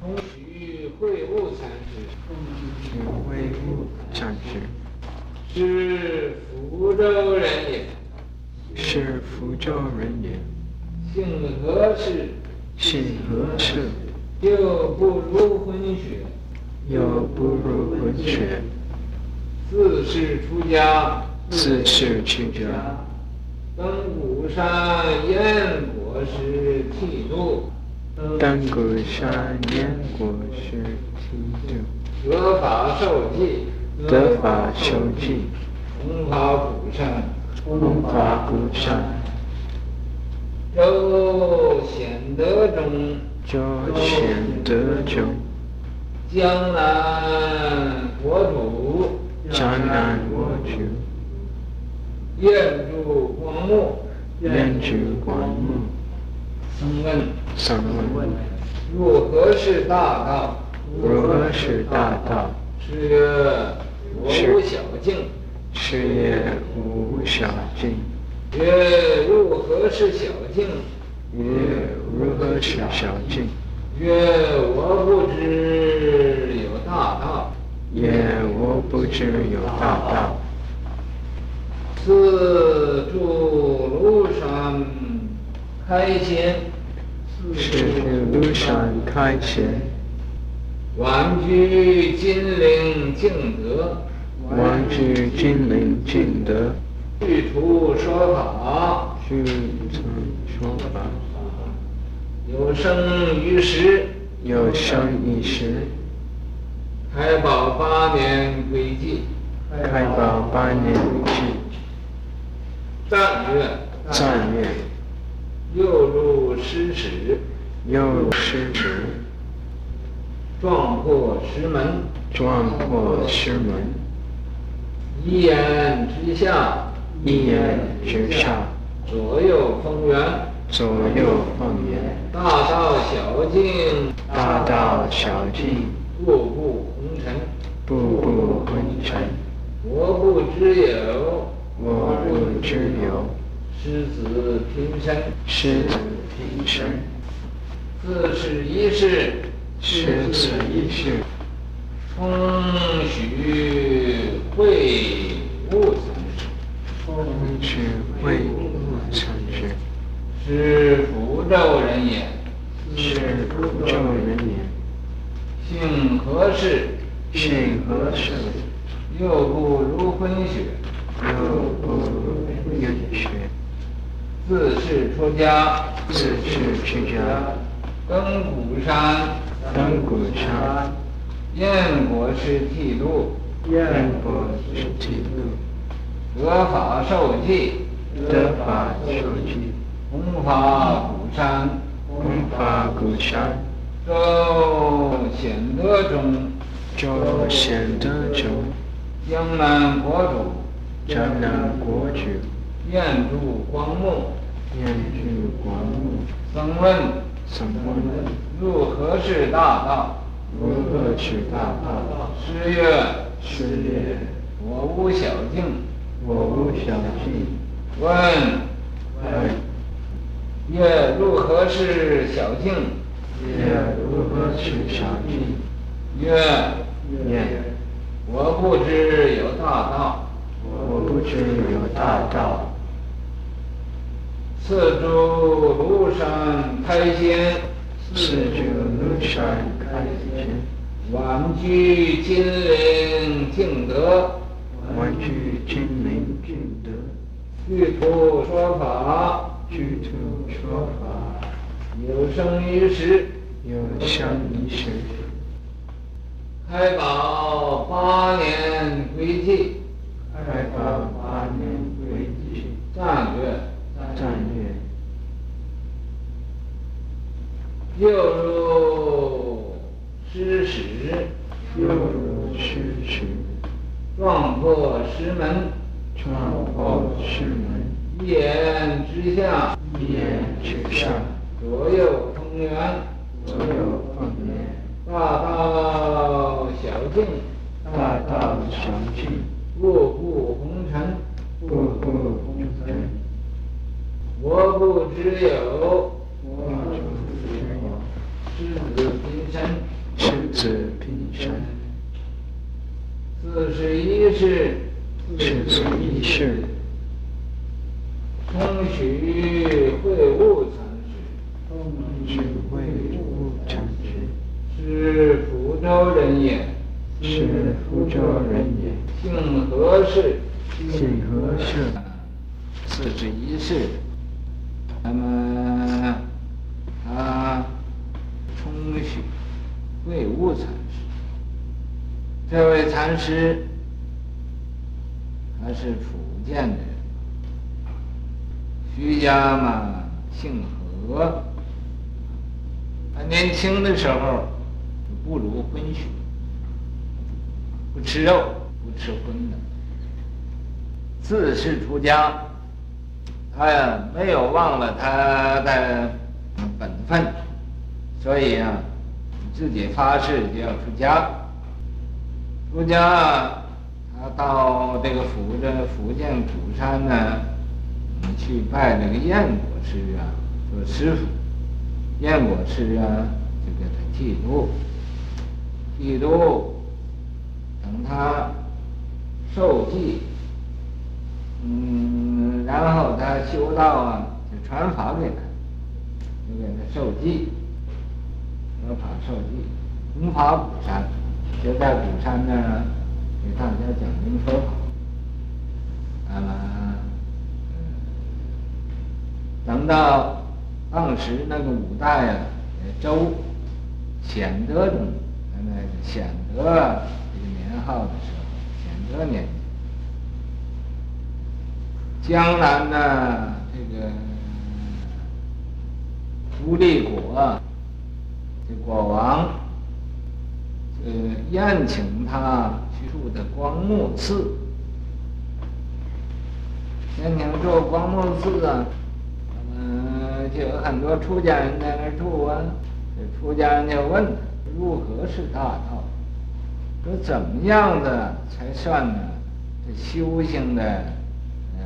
空虚会悟禅师，去会悟禅师，是福州人也，是福州人也，姓何氏，姓何氏，又不入婚学，又不入婚学，自是出家，自是出家，登古山燕国师剃度，登古山偃果是剃度，得法受记，得法受记，弘法鼓山，弘法鼓山，州显德中，州显德中，江南国土，江南国土，愿住光目，愿住光目，僧问，僧问，如何是大道？如何是大道？是曰：我无小径。是曰：无小径。曰：如何是小径？曰：如何是小径？曰：我不知有大道。曰：我不知有大道。四住庐山开显，是住庐山开显。晚居金陵净德，晚居金陵净德。具足说法，具足说法。有生于时，有生于时。开宝八年归寂，开宝八年归寂。赞曰：赞曰：又入师室，又入师室。撞破石门，撞破石门。一眼之下，一眼之下。左右逢源，左右逢源。大道小径，大道小径。步步红尘，步步红尘。我不知有，我不知有。师子平生，师子平生。自是一世，自是一世。风雪会悟禅师，充许会悟禅师。是福州人也，是福州人也。姓何氏，姓何氏，又不入婚学，又不入婚学，自是出家，自是出家，登古山，登古山，燕国师剃度，燕国师剃度，得法受记，得法受记，弘法鼓山，弘法鼓山。州显德中，州显德中，江南国主，江南国主，愿助光目，愿住光目。僧问，僧问，如何是大道？如何是大道？师曰，师曰，我无小径，我无小径。问，问，曰，如何是小径？曰，如何是小径？曰，曰，我不知有大道。我不知有大道。自住庐山开显，自住庐山开显。晚居金陵净德，晚居金陵净德。具足说法，具足说法。有生于时，有生于时。开宝八年归寂，开宝八年归寂。赞曰：赞曰：又入师室，又入师室。撞破石门，撞破石门。一眼之下，一眼之下。左右逢源，左右逢源。大道小径，大道小径。步步红尘，步步红尘。我不知有，一世，世俗一世，通许会悟禅师，通许会悟禅师，是福州人也，是福州人也，姓何氏，姓何氏，四十一世，那么他通许会悟禅师，这位禅师是福建的人，徐家嘛姓何，他年轻的时候就不如荤许，不吃肉，不吃荤的，自是出家。他呀，没有忘了他的本分，所以啊，自己发誓就要出家。出家，到这个福这福建鼓山呢，去拜那个燕果师啊，做师傅。燕果师啊，就给他剃度，剃度，等他受记。嗯，然后他修道啊，就传法给他，就给他受记，说法受记，弘法鼓山，就在鼓山那儿给大家讲经说法。那么，等到当时那个五代啊，周显德中，那个显德这个年号的时候，显德年。江南呢，这个福利国这国王，呃，宴请他去住的光目寺。宴请住光目寺啊，嗯，就有很多出家人在那儿住啊。这出家人就问他，如何是大道？说怎么样的才算呢？这修行的。呃，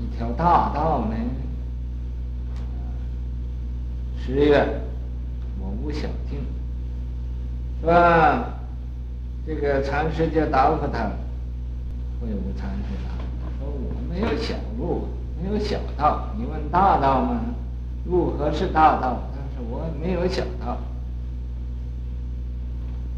一条大道呢？十月，我无小径，是吧？这个禅师就答复他，会悟禅师答复说：“我没有小路，没有小道。你问大道吗？如何是大道？但是我没有小道。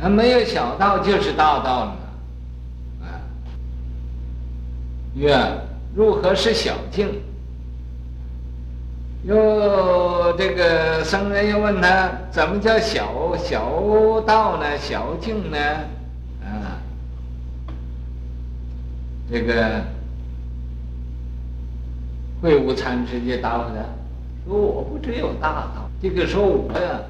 啊，没有小道就是大道了。啊，月。”如何是小径？又这个僧人又问他，怎么叫小小道呢？小径呢？啊，这个会悟禅师就答复他，说我不只有大道，这个说我呀，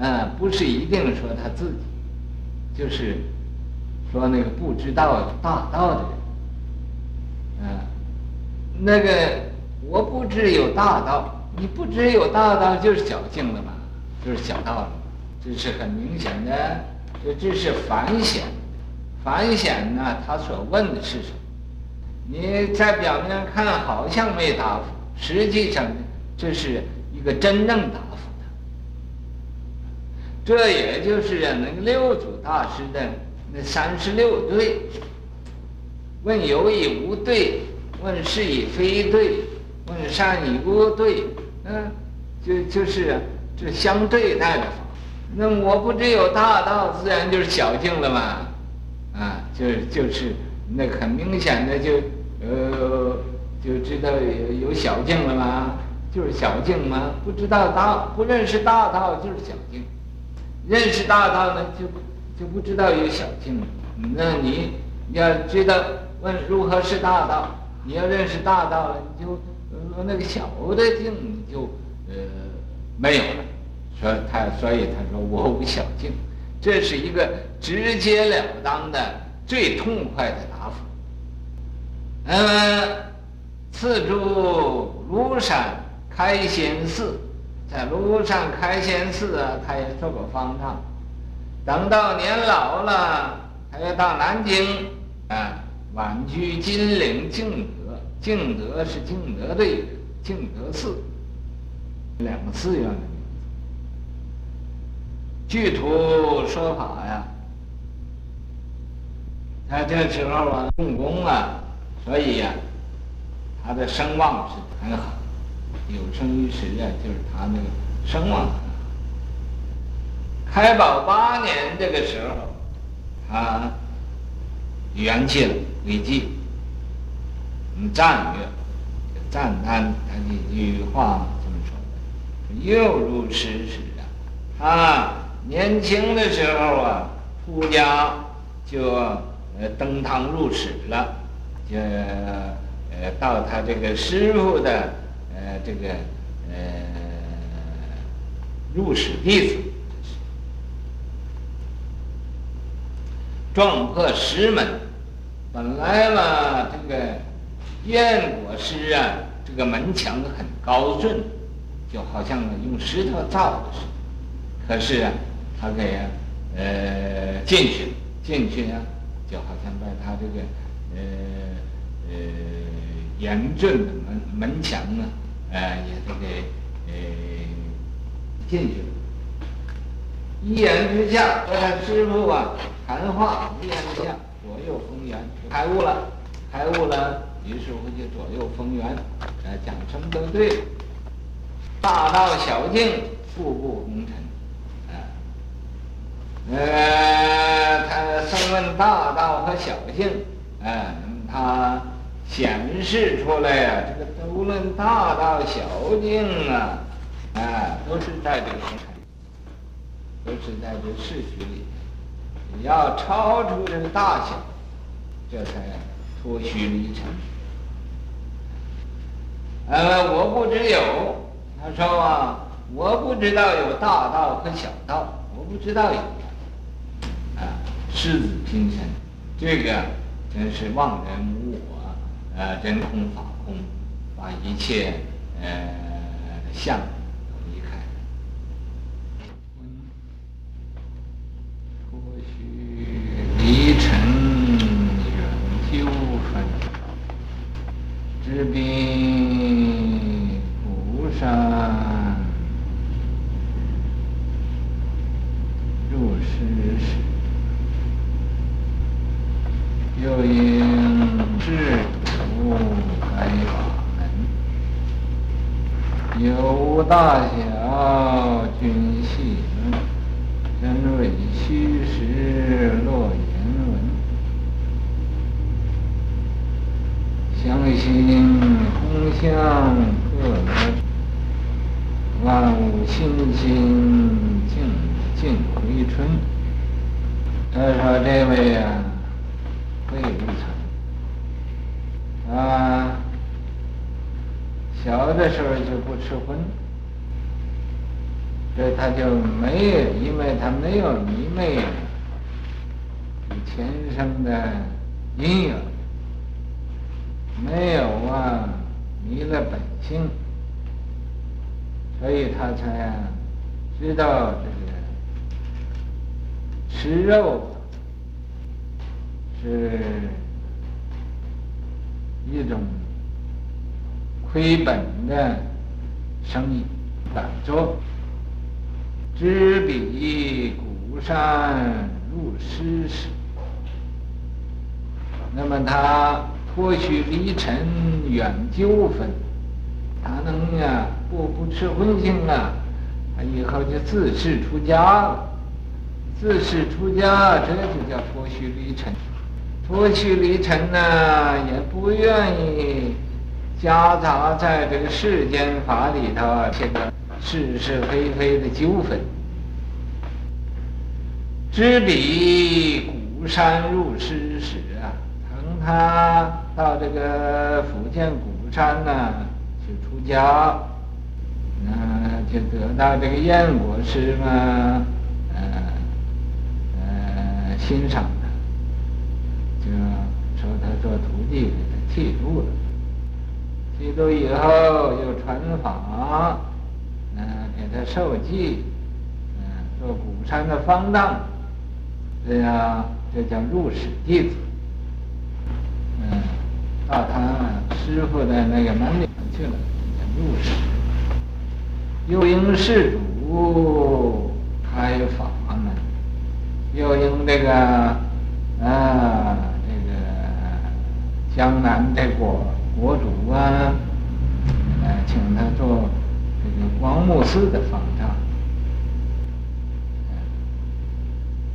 啊，不是一定说他自己，就是说那个不知道大道的人，啊。那个我不知有大道，你不知有大道就是小径了嘛，就是小道了，这是很明显的。这这是反显，反显呢，他所问的是什么？你在表面看好像没答复，实际上这是一个真正答复的。这也就是那个六祖大师的那三十六对，问有以无对。问是与非对，问善与恶对，嗯，就就是这相对待的法。那我不只有大道，自然就是小径了嘛，啊，就就是那很明显的就呃就知道有有小径了嘛，就是小径嘛。不知道大不认识大道就是小径，认识大道呢就就不知道有小径。那你要知道问如何是大道？你要认识大道了，你就呃那个小的径就呃没有了。所以他所以他说我无小径，这是一个直截了当的最痛快的答复。那么次住庐山开仙寺，在庐山开仙寺啊，他也做过方丈。等到年老了，他要到南京啊。晚居金陵净德，净德是净德的净德寺，两个寺院的名字。据图说法呀，他这时候啊，用功啊，所以呀、他的声望是很好，有生于时啊，就是他那个声望。开宝八年这个时候，他圆寂了，圆寂。嗯，赞曰，赞叹他的一句话？又入师时啊，他年轻的时候啊，出家就呃登堂入室了，就呃到他这个师傅的呃这个呃入室弟子。撞破石门，本来嘛，这个燕国师啊，这个门墙很高峻，就好像用石头造的似的。可是啊，他给呃进去，进去啊，就好像把他这个呃呃严峻的门门墙啊，呃也都给呃进去了。一言之下，和他师父啊谈话，一言之下，左右逢源，开悟了，开悟了。于是乎就左右逢源，呃，讲什么都对。大道小径，步步红尘，啊，呃，他声闻大道和小径，啊，他显示出来呀、啊，这个无论大道小径啊，啊，都是在这个红尘。都是在这世局里，你要超出这个大小，这才脱虚离尘。呃，我不知有，他说啊，我不知道有大道和小道，我不知道有。啊，世子平生，这个真是忘人无我，呃，真空法空，把一切呃相。报君细论，真伪虚实落言文。相心空相各得，万物欣欣静静回春。他说这位啊，慧悟禅，啊，小的时候就不吃荤。这他就没有，因为他没有迷昧与前生的阴影，没有啊迷了本性，所以他才知道这个吃肉是一种亏本的生意，打坐。知彼古山入诗时，那么他脱去离尘远纠纷，他能呀不不吃荤腥啊，他以后就自誓出家了。自誓出家，这就叫脱虚离尘。脱去离尘呢，也不愿意夹杂在这个世间法里头，这个。是是非非的纠纷，知彼古山入师时啊，等他到这个福建鼓山呢、啊，去出家，那就得到这个燕国师嘛，呃呃欣赏他，就收他做徒弟，给他剃度了，剃度以后又传法。嗯，给他受记，嗯，做鼓山的方丈，这样这叫入室弟子。嗯，到他师傅的那个门里去了，叫入室。又应世主开法门，又应这个啊这个江南的国国主啊，呃，请他做这个光目寺的方丈。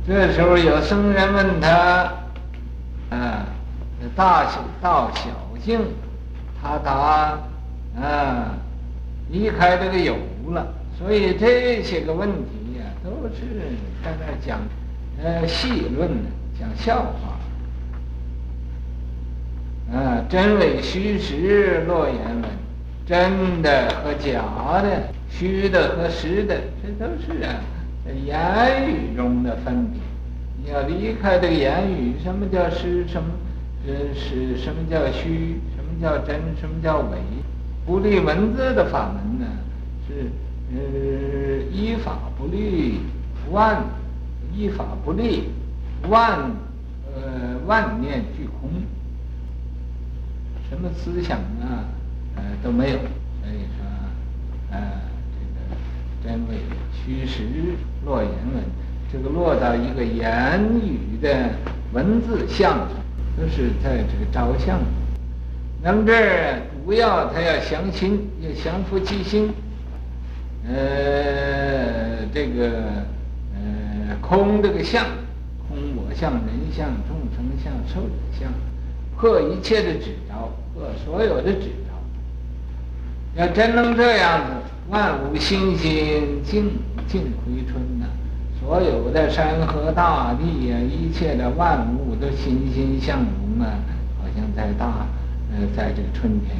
这时候有僧人问他，啊，大小道小径，他答，啊，离开这个有了。所以这些个问题呀、都是在那讲，呃，戏论的，讲笑话。啊，真伪虚实落言文，真的和假的，虚的和实的，这都是啊，在言语中的分别。你要离开这个言语，什么叫实？什么呃是？什么叫虚？什么叫真？什么叫伪？不立文字的法门呢？是呃，依法不立万，依法不立万，呃，万念俱空。什么思想啊，呃都没有，所以说，呃，这个真伪虚实落言文，这个落到一个言语的文字相，都是在这个照相。那么这儿主要他要降心，要降伏其心。呃，这个呃空这个相，空我相、人相、众生相、寿者相，破一切的执着。破所有的执着，要真能这样子，万物欣欣，静静回春呐、所有的山河大地呀、一切的万物都欣欣向荣啊，好像在大，呃，在这个春天。